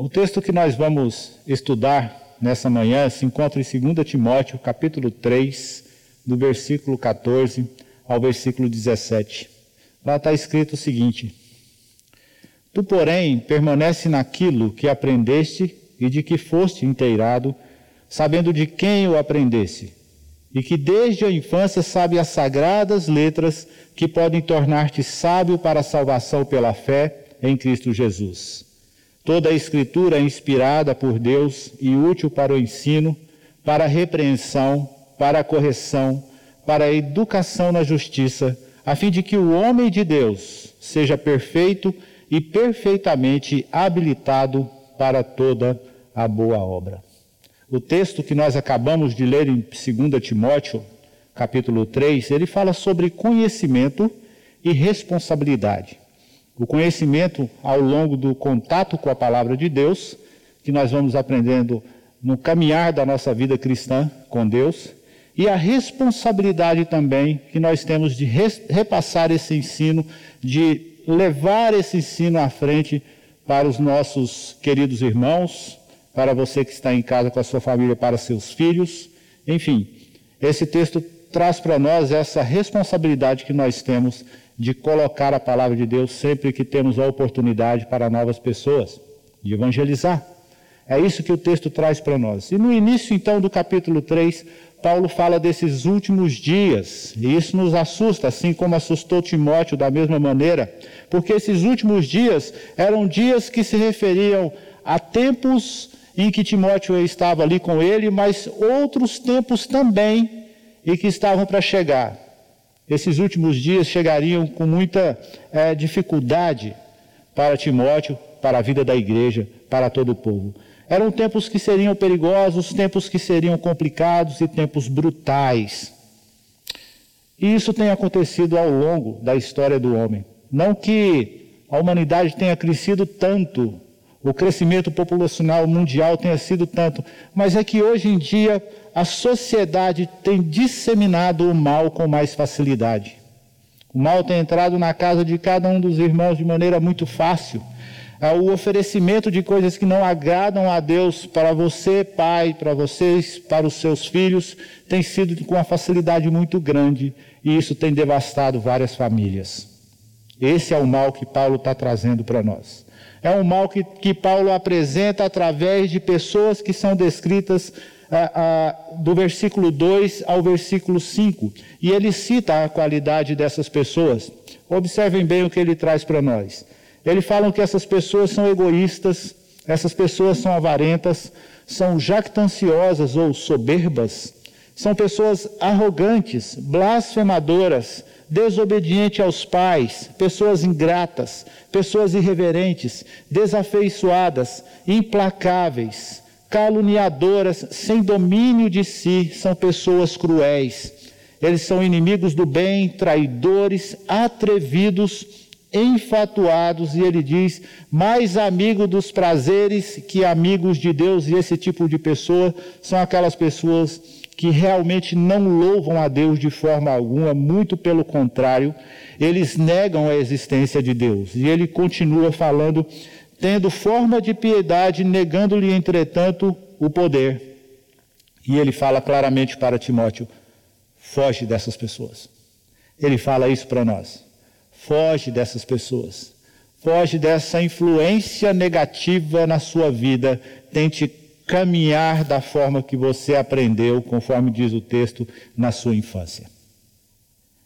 O texto que nós vamos estudar nessa manhã se encontra em 2 Timóteo, capítulo 3, do versículo 14 ao versículo 17. Lá está escrito o seguinte: Tu, porém, permanece naquilo que aprendeste e de que foste inteirado, sabendo de quem o aprendeste, e que desde a infância sabe as sagradas letras que podem tornar-te sábio para a salvação pela fé em Cristo Jesus. Toda a Escritura é inspirada por Deus e útil para o ensino, para a repreensão, para a correção, para a educação na justiça, a fim de que o homem de Deus seja perfeito e perfeitamente habilitado para toda a boa obra. O texto que nós acabamos de ler em 2 Timóteo, capítulo 3, ele fala sobre conhecimento e responsabilidade. O conhecimento ao longo do contato com a palavra de Deus, que nós vamos aprendendo no caminhar da nossa vida cristã com Deus, e a responsabilidade também que nós temos de repassar esse ensino, de levar esse ensino à frente para os nossos queridos irmãos, para você que está em casa com a sua família, para seus filhos. Enfim, esse texto traz para nós essa responsabilidade que nós temos de colocar a palavra de Deus sempre que temos a oportunidade para novas pessoas, de evangelizar. É isso que o texto traz para nós. E no início, então, do capítulo 3, Paulo fala desses últimos dias, e isso nos assusta, assim como assustou Timóteo da mesma maneira, porque esses últimos dias eram dias que se referiam a tempos em que Timóteo estava ali com ele, mas outros tempos também e que estavam para chegar. Esses últimos dias chegariam com muita é, dificuldade para Timóteo, para a vida da igreja, para todo o povo. Eram tempos que seriam perigosos, tempos que seriam complicados e tempos brutais. E isso tem acontecido ao longo da história do homem. Não que a humanidade tenha crescido tanto, o crescimento populacional mundial tenha sido tanto, mas é que hoje em dia a sociedade tem disseminado o mal com mais facilidade. O mal tem entrado na casa de cada um dos irmãos de maneira muito fácil. É o oferecimento de coisas que não agradam a Deus para você, pai, para vocês, para os seus filhos, tem sido com uma facilidade muito grande e isso tem devastado várias famílias. Esse é o mal que Paulo está trazendo para nós. É um mal que, que Paulo apresenta através de pessoas que são descritas do versículo 2 ao versículo 5. E ele cita a qualidade dessas pessoas. Observem bem o que ele traz para nós. Ele fala que essas pessoas são egoístas, essas pessoas são avarentas, são jactanciosas ou soberbas, são pessoas arrogantes, blasfemadoras, desobedientes aos pais, pessoas ingratas, pessoas irreverentes, desafeiçoadas, implacáveis, caluniadoras, sem domínio de si, são pessoas cruéis. Eles são inimigos do bem, traidores, atrevidos, enfatuados, e ele diz, mais amigo dos prazeres que amigos de Deus, e esse tipo de pessoa são aquelas pessoas que realmente não louvam a Deus de forma alguma, muito pelo contrário, eles negam a existência de Deus. E ele continua falando tendo forma de piedade, negando-lhe, entretanto, o poder. E ele fala claramente para Timóteo: foge dessas pessoas. Ele fala isso para nós. Foge dessas pessoas. Foge dessa influência negativa na sua vida. Tente caminhar da forma que você aprendeu, conforme diz o texto, na sua infância.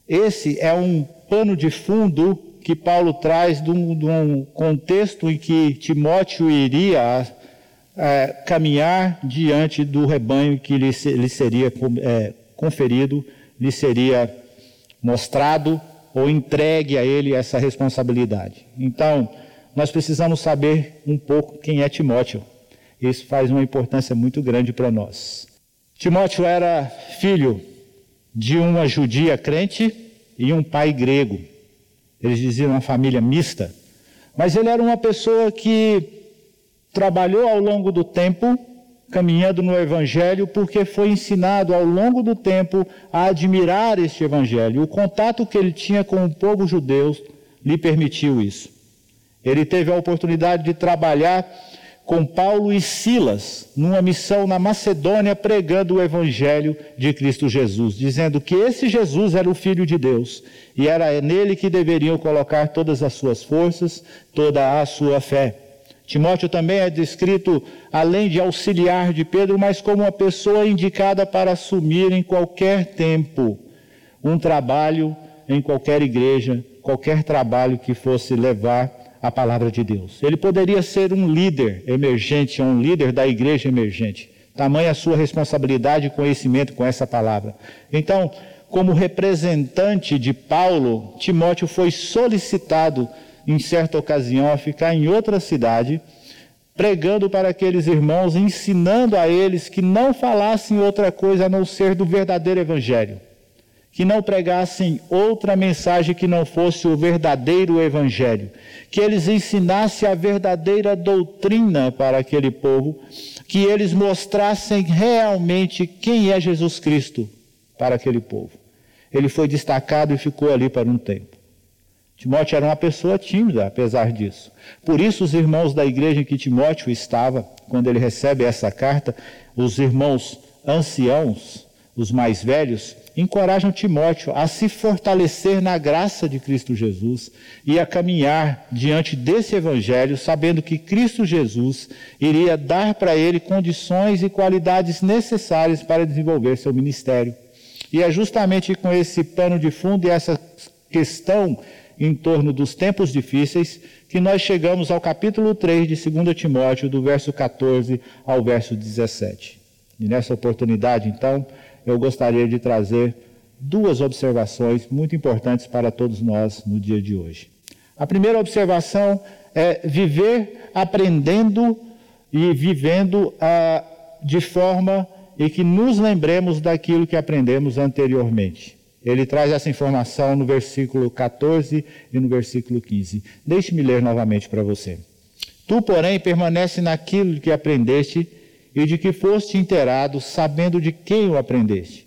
Esse é um pano de fundo que Paulo traz de um, de um contexto em que Timóteo iria é, caminhar diante do rebanho que lhe, lhe seria é, conferido, lhe seria mostrado ou entregue a ele essa responsabilidade. Então, nós precisamos saber um pouco quem é Timóteo. Isso faz uma importância muito grande para nós. Timóteo era filho de uma judia crente e um pai grego. Eles diziam uma família mista. Mas ele era uma pessoa que trabalhou ao longo do tempo, caminhando no Evangelho, porque foi ensinado ao longo do tempo a admirar este Evangelho. O contato que ele tinha com o povo judeu lhe permitiu isso. Ele teve a oportunidade de trabalhar com Paulo e Silas numa missão na Macedônia pregando o evangelho de Cristo Jesus, dizendo que esse Jesus era o filho de Deus e era nele que deveriam colocar todas as suas forças, toda a sua fé. Timóteo também é descrito, além de auxiliar de Pedro, mas como uma pessoa indicada para assumir em qualquer tempo um trabalho em qualquer igreja, qualquer trabalho que fosse levar a palavra de Deus. Ele poderia ser um líder emergente, um líder da igreja emergente. Tamanha a sua responsabilidade e conhecimento com essa palavra. Então, como representante de Paulo, Timóteo foi solicitado em certa ocasião, a ficar em outra cidade, pregando para aqueles irmãos, ensinando a eles que não falassem outra coisa a não ser do verdadeiro Evangelho, que não pregassem outra mensagem que não fosse o verdadeiro Evangelho, que eles ensinassem a verdadeira doutrina para aquele povo, que eles mostrassem realmente quem é Jesus Cristo para aquele povo. Ele foi destacado e ficou ali para um tempo. Timóteo era uma pessoa tímida, apesar disso. Por isso, os irmãos da igreja em que Timóteo estava, quando ele recebe essa carta, os irmãos anciãos, os mais velhos, encorajam Timóteo a se fortalecer na graça de Cristo Jesus e a caminhar diante desse evangelho, sabendo que Cristo Jesus iria dar para ele condições e qualidades necessárias para desenvolver seu ministério. E é justamente com esse pano de fundo e essa questão em torno dos tempos difíceis, que nós chegamos ao capítulo 3 de 2 Timóteo, do verso 14 ao verso 17. E nessa oportunidade, então, eu gostaria de trazer duas observações muito importantes para todos nós no dia de hoje. A primeira observação é viver aprendendo e vivendo ah, de forma e que nos lembremos daquilo que aprendemos anteriormente. Ele traz essa informação no versículo 14 e no versículo 15. Deixe-me ler novamente para você. Tu, porém, permanece naquilo que aprendeste e de que foste inteirado, sabendo de quem o aprendeste,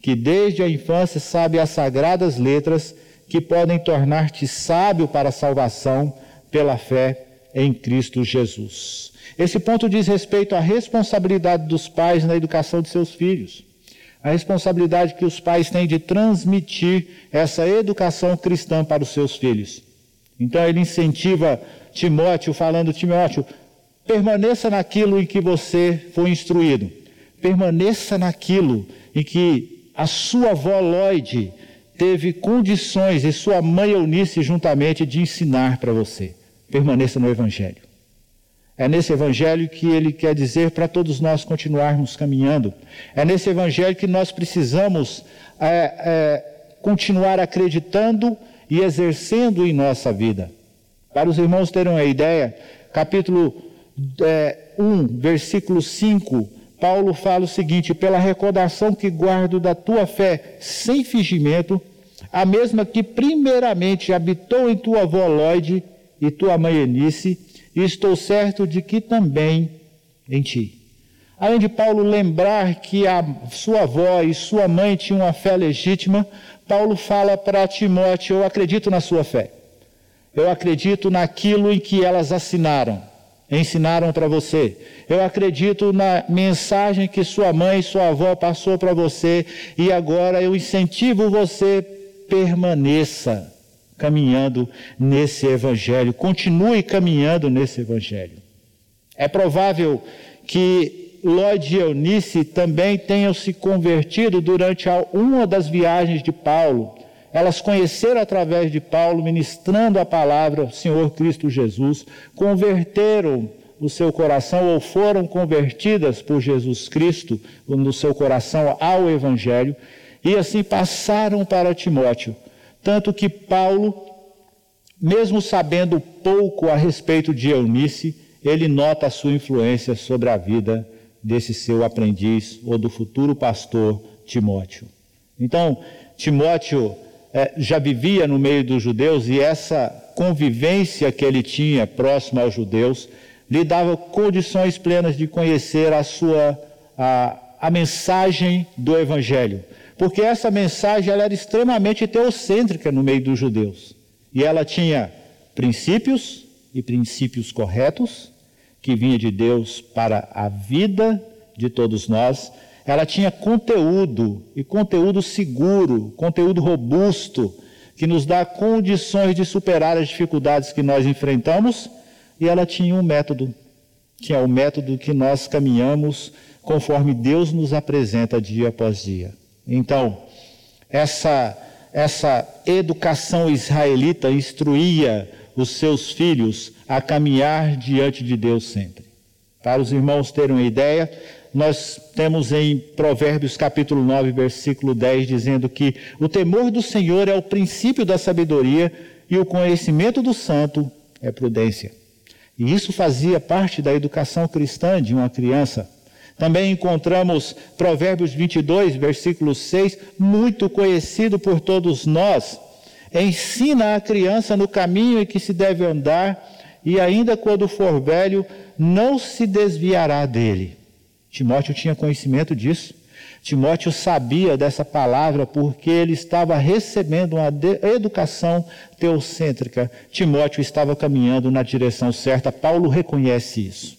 que desde a infância sabe as sagradas letras que podem tornar-te sábio para a salvação pela fé em Cristo Jesus. Esse ponto diz respeito à responsabilidade dos pais na educação de seus filhos a responsabilidade que os pais têm de transmitir essa educação cristã para os seus filhos. Então ele incentiva Timóteo, falando: Timóteo, permaneça naquilo em que você foi instruído, permaneça naquilo em que a sua avó Lloyd teve condições e sua mãe Eunice juntamente de ensinar para você. Permaneça no Evangelho. É nesse evangelho que ele quer dizer para todos nós continuarmos caminhando. É nesse evangelho que nós precisamos é, é, continuar acreditando e exercendo em nossa vida. Para os irmãos terem uma ideia, capítulo é, 1, versículo 5, Paulo fala o seguinte: pela recordação que guardo da tua fé sem fingimento, a mesma que primeiramente habitou em tua avó Lloyd e tua mãe Eunice, e estou certo de que também em ti. Além de Paulo lembrar que a sua avó e sua mãe tinham uma fé legítima, Paulo fala para Timóteo: Eu acredito na sua fé. Eu acredito naquilo em que elas assinaram, ensinaram para você. Eu acredito na mensagem que sua mãe e sua avó passou para você e agora eu incentivo você permaneça caminhando nesse evangelho, continue caminhando nesse evangelho. É provável que Lloyd e Eunice também tenham se convertido durante uma das viagens de Paulo. Elas conheceram através de Paulo, ministrando a palavra Senhor Cristo Jesus, converteram o seu coração ou foram convertidas por Jesus Cristo no seu coração ao Evangelho e assim passaram para Timóteo tanto que Paulo, mesmo sabendo pouco a respeito de Eunice, ele nota a sua influência sobre a vida desse seu aprendiz ou do futuro pastor Timóteo. Então, Timóteo é, já vivia no meio dos judeus e essa convivência que ele tinha próximo aos judeus lhe dava condições plenas de conhecer a sua a, a mensagem do evangelho porque essa mensagem ela era extremamente teocêntrica no meio dos judeus. E ela tinha princípios e princípios corretos, que vinha de Deus para a vida de todos nós. Ela tinha conteúdo, e conteúdo seguro, conteúdo robusto, que nos dá condições de superar as dificuldades que nós enfrentamos, e ela tinha um método, que é o método que nós caminhamos conforme Deus nos apresenta dia após dia. Então, essa, essa educação israelita instruía os seus filhos a caminhar diante de Deus sempre. Para os irmãos terem uma ideia, nós temos em Provérbios capítulo 9, versículo 10, dizendo que o temor do Senhor é o princípio da sabedoria e o conhecimento do santo é prudência. E isso fazia parte da educação cristã de uma criança. Também encontramos Provérbios 22, versículo 6, muito conhecido por todos nós. Ensina a criança no caminho em que se deve andar, e ainda quando for velho, não se desviará dele. Timóteo tinha conhecimento disso. Timóteo sabia dessa palavra porque ele estava recebendo uma educação teocêntrica. Timóteo estava caminhando na direção certa. Paulo reconhece isso.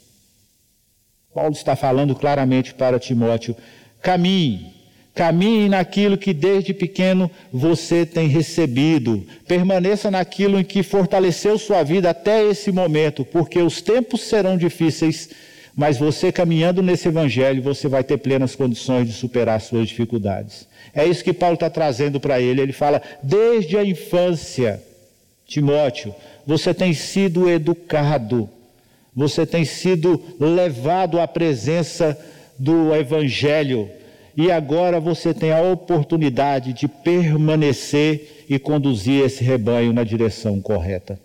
Paulo está falando claramente para Timóteo: caminhe, caminhe naquilo que desde pequeno você tem recebido, permaneça naquilo em que fortaleceu sua vida até esse momento, porque os tempos serão difíceis, mas você caminhando nesse evangelho, você vai ter plenas condições de superar suas dificuldades. É isso que Paulo está trazendo para ele. Ele fala: desde a infância, Timóteo, você tem sido educado você tem sido levado à presença do Evangelho e agora você tem a oportunidade de permanecer e conduzir esse rebanho na direção correta.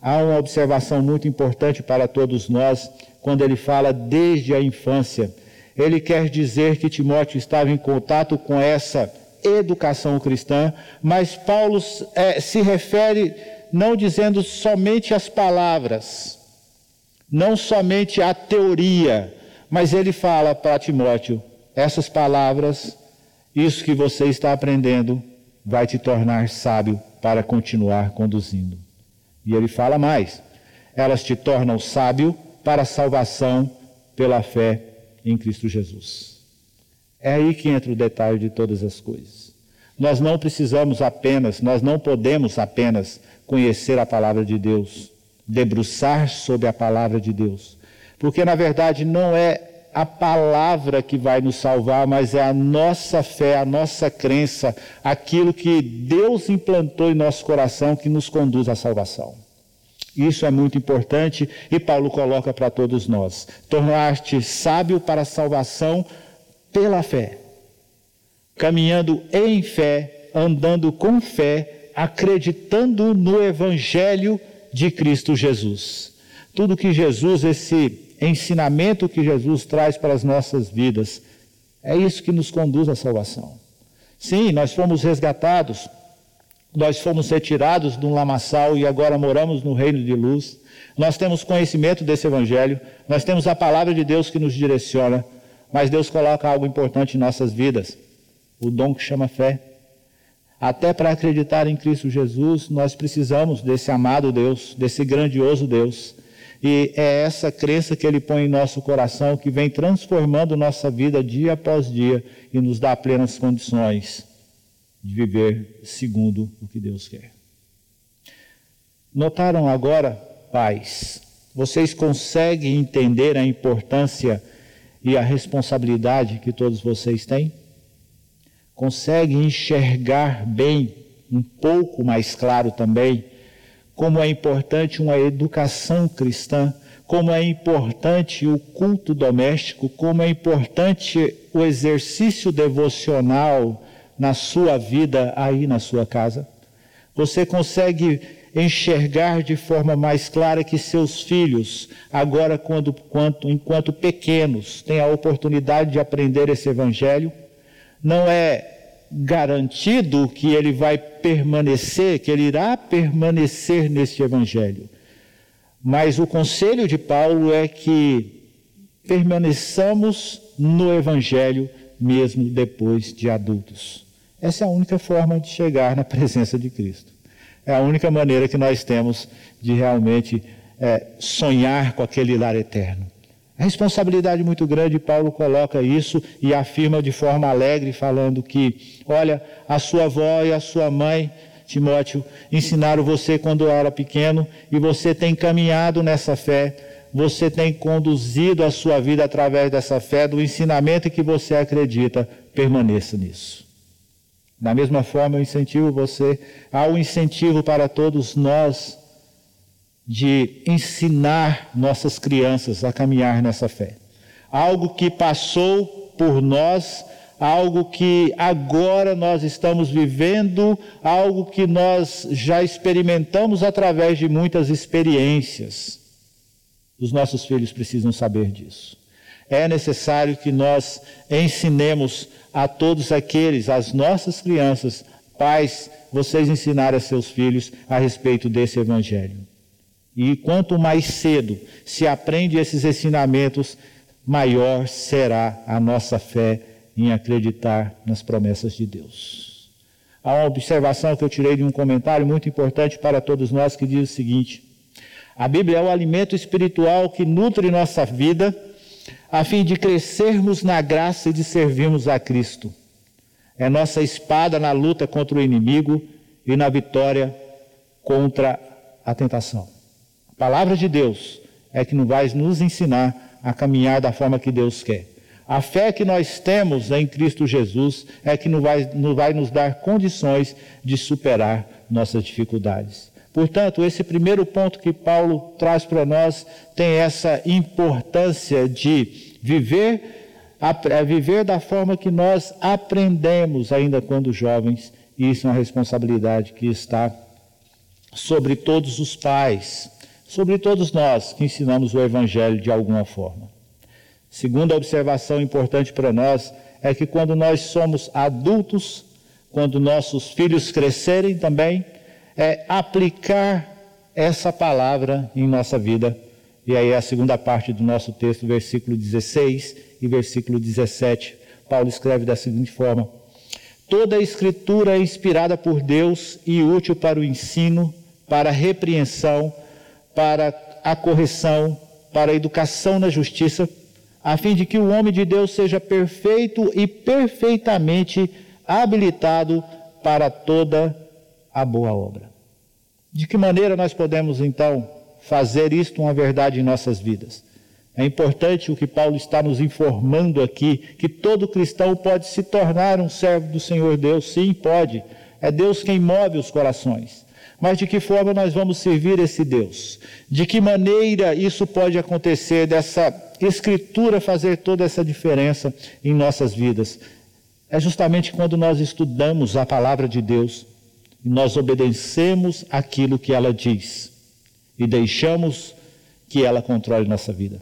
Há uma observação muito importante para todos nós quando ele fala desde a infância. Ele quer dizer que Timóteo estava em contato com essa educação cristã, mas Paulo é, se refere não dizendo somente as palavras, não somente a teoria, mas ele fala para Timóteo: essas palavras, isso que você está aprendendo, vai te tornar sábio para continuar conduzindo. E ele fala mais: elas te tornam sábio para a salvação pela fé em Cristo Jesus. É aí que entra o detalhe de todas as coisas. Nós não precisamos apenas, nós não podemos apenas conhecer a palavra de Deus debruçar sobre a palavra de Deus. Porque, na verdade, não é a palavra que vai nos salvar, mas é a nossa fé, a nossa crença, aquilo que Deus implantou em nosso coração que nos conduz à salvação. Isso é muito importante e Paulo coloca para todos nós: tornar-te sábio para a salvação pela fé, caminhando em fé, andando com fé, acreditando no Evangelho de Cristo Jesus. Tudo que Jesus, esse ensinamento que Jesus traz para as nossas vidas, é isso que nos conduz à salvação. Sim, nós fomos resgatados, nós fomos retirados de um lamaçal e agora moramos no reino de luz. Nós temos conhecimento desse evangelho, nós temos a palavra de Deus que nos direciona, mas Deus coloca algo importante em nossas vidas, o dom que chama fé. Até para acreditar em Cristo Jesus, nós precisamos desse amado Deus, desse grandioso Deus. E é essa crença que Ele põe em nosso coração que vem transformando nossa vida dia após dia e nos dá plenas condições de viver segundo o que Deus quer. Notaram agora, pais, vocês conseguem entender a importância e a responsabilidade que todos vocês têm? consegue enxergar bem, um pouco mais claro também, como é importante uma educação cristã, como é importante o culto doméstico, como é importante o exercício devocional na sua vida aí na sua casa. Você consegue enxergar de forma mais clara que seus filhos, agora quando, quanto, enquanto pequenos, têm a oportunidade de aprender esse evangelho? não é garantido que ele vai permanecer, que ele irá permanecer neste evangelho. Mas o conselho de Paulo é que permaneçamos no evangelho mesmo depois de adultos. Essa é a única forma de chegar na presença de Cristo. É a única maneira que nós temos de realmente é, sonhar com aquele lar eterno. A responsabilidade muito grande, Paulo coloca isso e afirma de forma alegre, falando que, olha, a sua avó e a sua mãe, Timóteo, ensinaram você quando era pequeno e você tem caminhado nessa fé, você tem conduzido a sua vida através dessa fé, do ensinamento que você acredita, permaneça nisso. Da mesma forma, eu incentivo você, há um incentivo para todos nós de ensinar nossas crianças a caminhar nessa fé. Algo que passou por nós, algo que agora nós estamos vivendo, algo que nós já experimentamos através de muitas experiências. Os nossos filhos precisam saber disso. É necessário que nós ensinemos a todos aqueles, as nossas crianças, pais, vocês ensinarem a seus filhos a respeito desse evangelho. E quanto mais cedo se aprende esses ensinamentos, maior será a nossa fé em acreditar nas promessas de Deus. Há uma observação que eu tirei de um comentário muito importante para todos nós que diz o seguinte: a Bíblia é o alimento espiritual que nutre nossa vida, a fim de crescermos na graça e de servirmos a Cristo. É nossa espada na luta contra o inimigo e na vitória contra a tentação. A palavra de Deus é que vai nos ensinar a caminhar da forma que Deus quer. A fé que nós temos em Cristo Jesus é que nos vai, nos vai nos dar condições de superar nossas dificuldades. Portanto, esse primeiro ponto que Paulo traz para nós tem essa importância de viver, a, viver da forma que nós aprendemos ainda quando jovens, e isso é uma responsabilidade que está sobre todos os pais sobre todos nós que ensinamos o Evangelho de alguma forma. Segunda observação importante para nós é que quando nós somos adultos, quando nossos filhos crescerem também, é aplicar essa palavra em nossa vida. E aí é a segunda parte do nosso texto, versículo 16 e versículo 17. Paulo escreve da seguinte forma: Toda a escritura é inspirada por Deus e útil para o ensino, para a repreensão, para a correção, para a educação na justiça, a fim de que o homem de Deus seja perfeito e perfeitamente habilitado para toda a boa obra. De que maneira nós podemos então fazer isto uma verdade em nossas vidas? É importante o que Paulo está nos informando aqui, que todo cristão pode se tornar um servo do Senhor Deus. Sim, pode. É Deus quem move os corações. Mas de que forma nós vamos servir esse Deus? De que maneira isso pode acontecer, dessa Escritura fazer toda essa diferença em nossas vidas? É justamente quando nós estudamos a palavra de Deus nós obedecemos aquilo que ela diz e deixamos que ela controle nossa vida.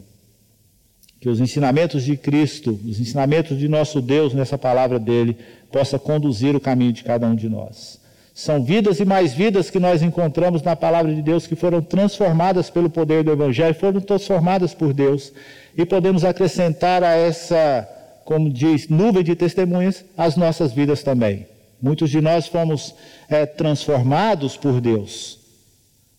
Que os ensinamentos de Cristo, os ensinamentos de nosso Deus nessa palavra dele, possa conduzir o caminho de cada um de nós. São vidas e mais vidas que nós encontramos na palavra de Deus que foram transformadas pelo poder do Evangelho, foram transformadas por Deus. E podemos acrescentar a essa, como diz, nuvem de testemunhas, as nossas vidas também. Muitos de nós fomos é, transformados por Deus.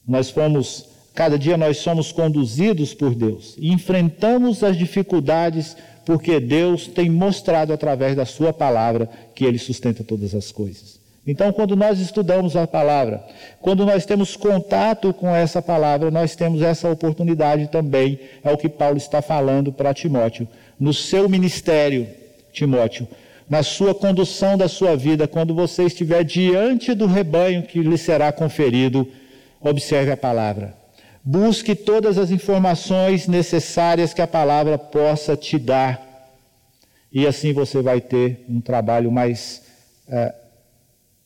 Nós fomos, cada dia nós somos conduzidos por Deus. Enfrentamos as dificuldades porque Deus tem mostrado através da Sua palavra que Ele sustenta todas as coisas. Então, quando nós estudamos a palavra, quando nós temos contato com essa palavra, nós temos essa oportunidade também, é o que Paulo está falando para Timóteo. No seu ministério, Timóteo, na sua condução da sua vida, quando você estiver diante do rebanho que lhe será conferido, observe a palavra. Busque todas as informações necessárias que a palavra possa te dar. E assim você vai ter um trabalho mais. Uh,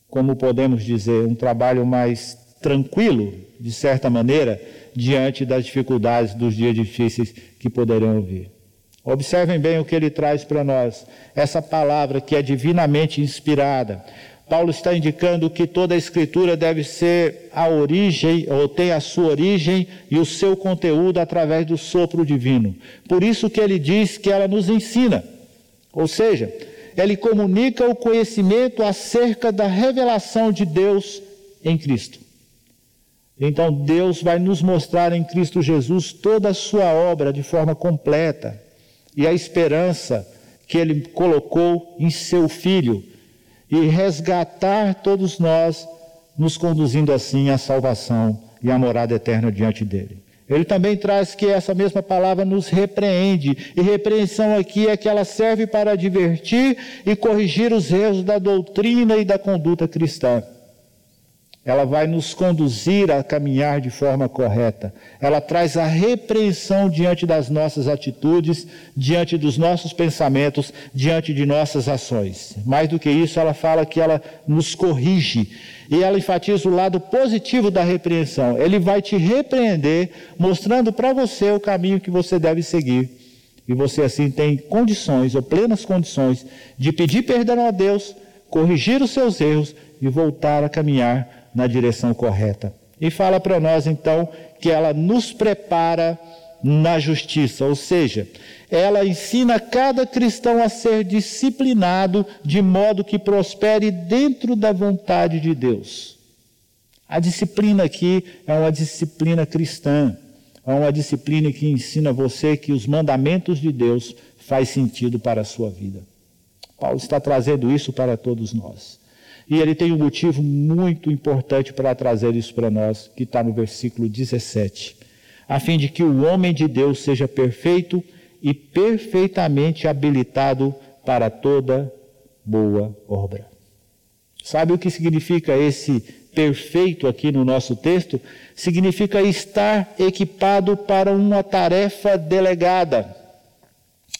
como podemos dizer, um trabalho mais tranquilo, de certa maneira, diante das dificuldades dos dias difíceis que poderão vir. Observem bem o que ele traz para nós, essa palavra que é divinamente inspirada. Paulo está indicando que toda a escritura deve ser a origem, ou tem a sua origem e o seu conteúdo através do sopro divino. Por isso que ele diz que ela nos ensina. Ou seja, ele comunica o conhecimento acerca da revelação de Deus em Cristo. Então Deus vai nos mostrar em Cristo Jesus toda a sua obra de forma completa e a esperança que ele colocou em seu filho e resgatar todos nós, nos conduzindo assim à salvação e à morada eterna diante dele. Ele também traz que essa mesma palavra nos repreende, e repreensão aqui é que ela serve para advertir e corrigir os erros da doutrina e da conduta cristã. Ela vai nos conduzir a caminhar de forma correta. Ela traz a repreensão diante das nossas atitudes, diante dos nossos pensamentos, diante de nossas ações. Mais do que isso, ela fala que ela nos corrige. E ela enfatiza o lado positivo da repreensão. Ele vai te repreender, mostrando para você o caminho que você deve seguir. E você assim tem condições, ou plenas condições, de pedir perdão a Deus, corrigir os seus erros e voltar a caminhar na direção correta. E fala para nós então que ela nos prepara na justiça, ou seja, ela ensina cada cristão a ser disciplinado de modo que prospere dentro da vontade de Deus. A disciplina aqui é uma disciplina cristã, é uma disciplina que ensina você que os mandamentos de Deus faz sentido para a sua vida. Paulo está trazendo isso para todos nós. E ele tem um motivo muito importante para trazer isso para nós, que está no versículo 17. A fim de que o homem de Deus seja perfeito e perfeitamente habilitado para toda boa obra. Sabe o que significa esse perfeito aqui no nosso texto? Significa estar equipado para uma tarefa delegada.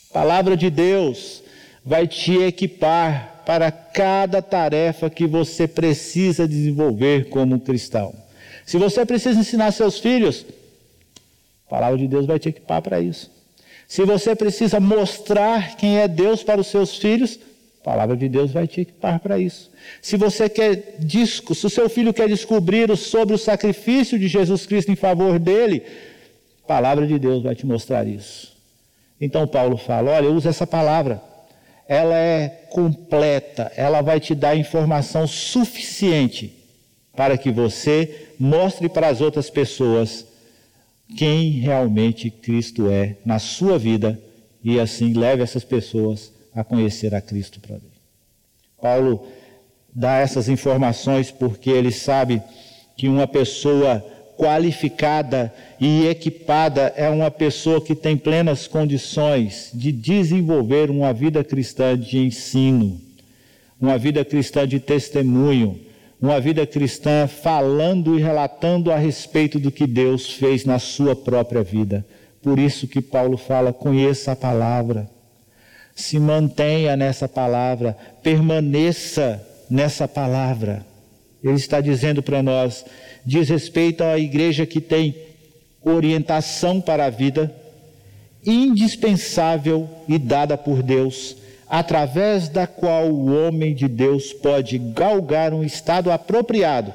A palavra de Deus vai te equipar para cada tarefa que você precisa desenvolver como cristão. Se você precisa ensinar seus filhos, a palavra de Deus vai te equipar para isso. Se você precisa mostrar quem é Deus para os seus filhos, a palavra de Deus vai te equipar para isso. Se você quer se o seu filho quer descobrir sobre o sacrifício de Jesus Cristo em favor dele, a palavra de Deus vai te mostrar isso. Então Paulo fala: olha, usa essa palavra ela é completa, ela vai te dar informação suficiente para que você mostre para as outras pessoas quem realmente Cristo é na sua vida e assim leve essas pessoas a conhecer a Cristo para ver. Paulo dá essas informações porque ele sabe que uma pessoa qualificada e equipada é uma pessoa que tem plenas condições de desenvolver uma vida cristã de ensino, uma vida cristã de testemunho, uma vida cristã falando e relatando a respeito do que Deus fez na sua própria vida. Por isso que Paulo fala: conheça a palavra, se mantenha nessa palavra, permaneça nessa palavra. Ele está dizendo para nós diz respeito à igreja que tem orientação para a vida, indispensável e dada por Deus, através da qual o homem de Deus pode galgar um estado apropriado,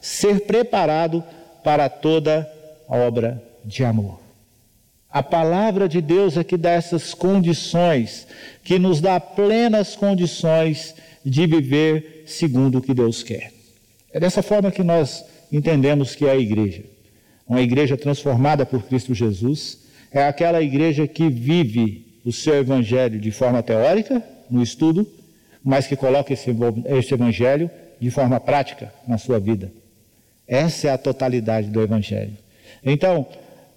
ser preparado para toda obra de amor. A palavra de Deus é que dá essas condições, que nos dá plenas condições de viver segundo o que Deus quer. É dessa forma que nós entendemos que é a igreja. Uma igreja transformada por Cristo Jesus é aquela igreja que vive o seu evangelho de forma teórica, no estudo, mas que coloca esse, evangelho de forma prática na sua vida. Essa é a totalidade do evangelho. Então,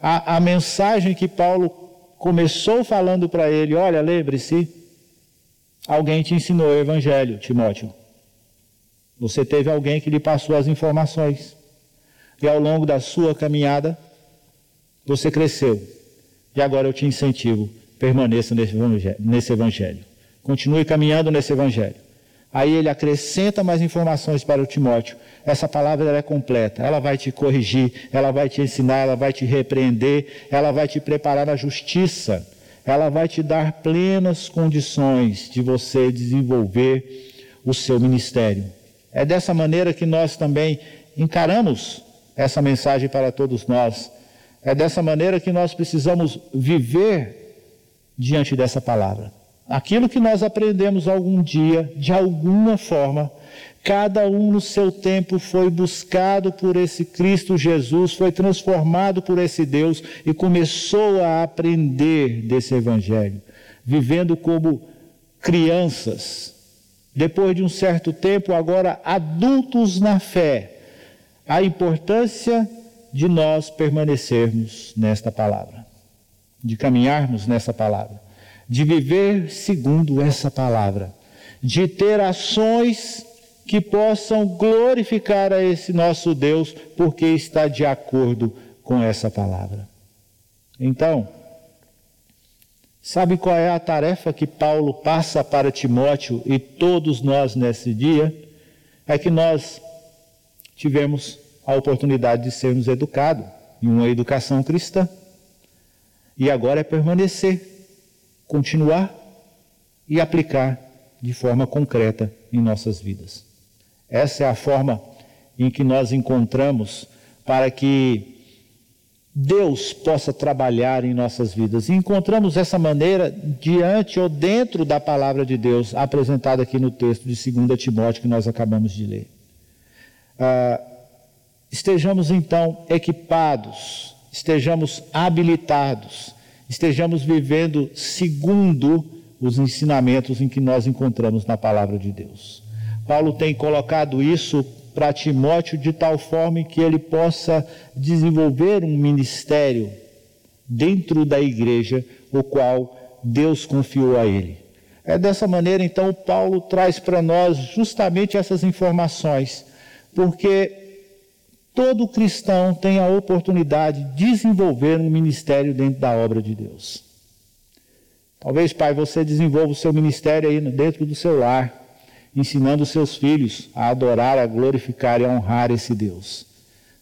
a, a mensagem que Paulo começou falando para ele: olha, lembre-se, alguém te ensinou o evangelho, Timóteo. Você teve alguém que lhe passou as informações e ao longo da sua caminhada você cresceu. E agora eu te incentivo, permaneça nesse evangelho, nesse evangelho. Continue caminhando nesse evangelho. Aí ele acrescenta mais informações para o Timóteo. Essa palavra é completa. Ela vai te corrigir, ela vai te ensinar, ela vai te repreender, ela vai te preparar na justiça. Ela vai te dar plenas condições de você desenvolver o seu ministério. É dessa maneira que nós também encaramos essa mensagem para todos nós. É dessa maneira que nós precisamos viver diante dessa palavra. Aquilo que nós aprendemos algum dia, de alguma forma, Cada um no seu tempo foi buscado por esse Cristo Jesus, foi transformado por esse Deus e começou a aprender desse Evangelho, vivendo como crianças. Depois de um certo tempo, agora adultos na fé, a importância de nós permanecermos nesta palavra, de caminharmos nessa palavra, de viver segundo essa palavra, de ter ações que possam glorificar a esse nosso Deus, porque está de acordo com essa palavra. Então, sabe qual é a tarefa que Paulo passa para Timóteo e todos nós nesse dia? É que nós tivemos a oportunidade de sermos educados em uma educação cristã. E agora é permanecer, continuar e aplicar de forma concreta em nossas vidas. Essa é a forma em que nós encontramos para que Deus possa trabalhar em nossas vidas. E encontramos essa maneira diante ou dentro da palavra de Deus, apresentada aqui no texto de 2 Timóteo que nós acabamos de ler. Ah, estejamos então equipados, estejamos habilitados, estejamos vivendo segundo os ensinamentos em que nós encontramos na palavra de Deus. Paulo tem colocado isso para Timóteo de tal forma que ele possa desenvolver um ministério dentro da igreja, o qual Deus confiou a ele. É dessa maneira, então, Paulo traz para nós justamente essas informações, porque todo cristão tem a oportunidade de desenvolver um ministério dentro da obra de Deus. Talvez, pai, você desenvolva o seu ministério aí dentro do seu lar ensinando seus filhos a adorar, a glorificar e a honrar esse Deus.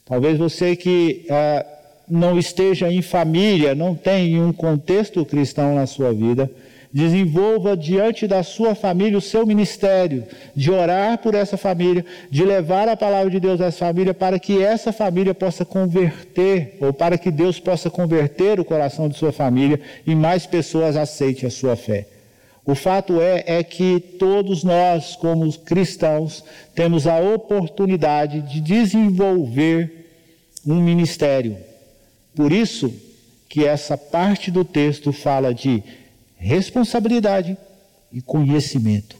Talvez você que ah, não esteja em família, não tenha um contexto cristão na sua vida, desenvolva diante da sua família o seu ministério, de orar por essa família, de levar a palavra de Deus a essa família, para que essa família possa converter, ou para que Deus possa converter o coração de sua família e mais pessoas aceitem a sua fé. O fato é, é que todos nós, como cristãos, temos a oportunidade de desenvolver um ministério. Por isso que essa parte do texto fala de responsabilidade e conhecimento.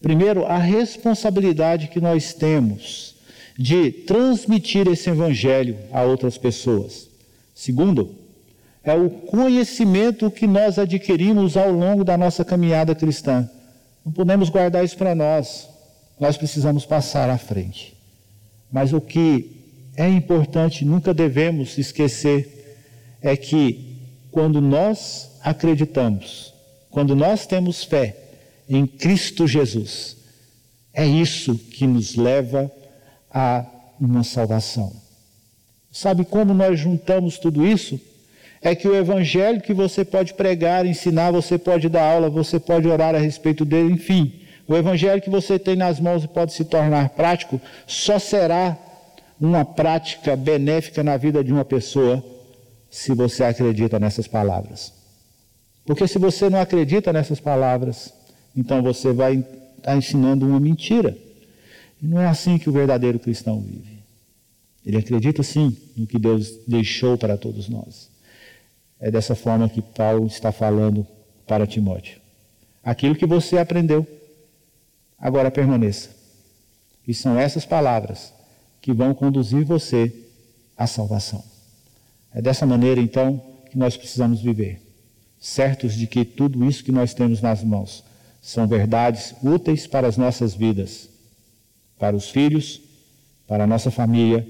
Primeiro, a responsabilidade que nós temos de transmitir esse evangelho a outras pessoas. Segundo, é o conhecimento que nós adquirimos ao longo da nossa caminhada cristã. Não podemos guardar isso para nós. Nós precisamos passar à frente. Mas o que é importante, nunca devemos esquecer, é que quando nós acreditamos, quando nós temos fé em Cristo Jesus, é isso que nos leva a uma salvação. Sabe como nós juntamos tudo isso? é que o evangelho que você pode pregar, ensinar, você pode dar aula, você pode orar a respeito dele, enfim, o evangelho que você tem nas mãos e pode se tornar prático, só será uma prática benéfica na vida de uma pessoa se você acredita nessas palavras. Porque se você não acredita nessas palavras, então você vai estar ensinando uma mentira. E não é assim que o verdadeiro cristão vive. Ele acredita sim no que Deus deixou para todos nós. É dessa forma que Paulo está falando para Timóteo. Aquilo que você aprendeu, agora permaneça. E são essas palavras que vão conduzir você à salvação. É dessa maneira, então, que nós precisamos viver, certos de que tudo isso que nós temos nas mãos são verdades úteis para as nossas vidas, para os filhos, para a nossa família,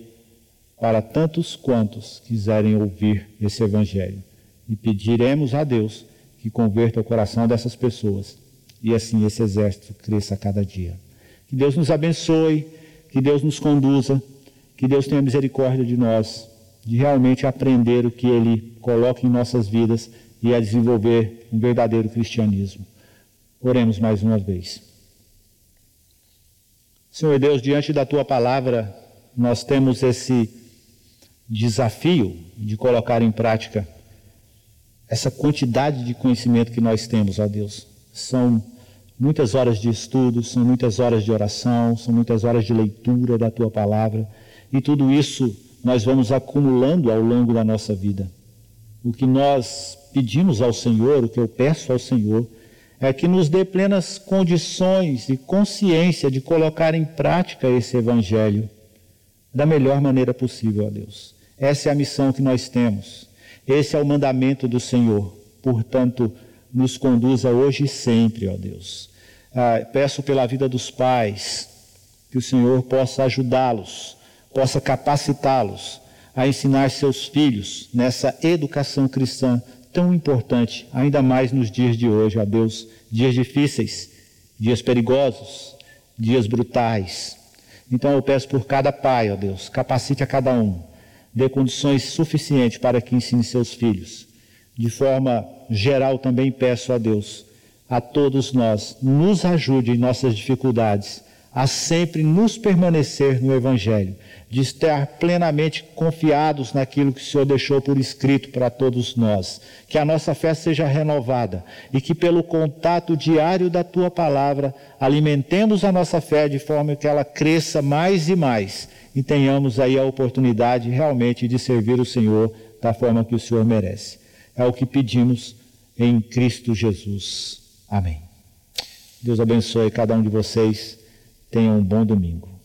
para tantos quantos quiserem ouvir esse Evangelho e pediremos a Deus que converta o coração dessas pessoas e assim esse exército cresça a cada dia. Que Deus nos abençoe, que Deus nos conduza, que Deus tenha misericórdia de nós, de realmente aprender o que Ele coloca em nossas vidas e a desenvolver um verdadeiro cristianismo. Oremos mais uma vez. Senhor Deus, diante da Tua palavra, nós temos esse desafio de colocar em prática essa quantidade de conhecimento que nós temos, ó Deus, são muitas horas de estudo, são muitas horas de oração, são muitas horas de leitura da tua palavra, e tudo isso nós vamos acumulando ao longo da nossa vida. O que nós pedimos ao Senhor, o que eu peço ao Senhor, é que nos dê plenas condições e consciência de colocar em prática esse Evangelho da melhor maneira possível, a Deus. Essa é a missão que nós temos. Esse é o mandamento do Senhor. Portanto, nos conduza hoje e sempre, ó Deus. Ah, peço pela vida dos pais, que o Senhor possa ajudá-los, possa capacitá-los a ensinar seus filhos nessa educação cristã tão importante, ainda mais nos dias de hoje, ó Deus, dias difíceis, dias perigosos, dias brutais. Então eu peço por cada pai, ó Deus, capacite a cada um, dê condições suficientes para que ensine seus filhos. De forma geral também peço a Deus, a todos nós, nos ajude em nossas dificuldades, a sempre nos permanecer no Evangelho, de estar plenamente confiados naquilo que o Senhor deixou por escrito para todos nós. Que a nossa fé seja renovada e que, pelo contato diário da tua palavra, alimentemos a nossa fé de forma que ela cresça mais e mais e tenhamos aí a oportunidade realmente de servir o Senhor da forma que o Senhor merece. É o que pedimos em Cristo Jesus. Amém. Deus abençoe cada um de vocês. Tenham um bom domingo.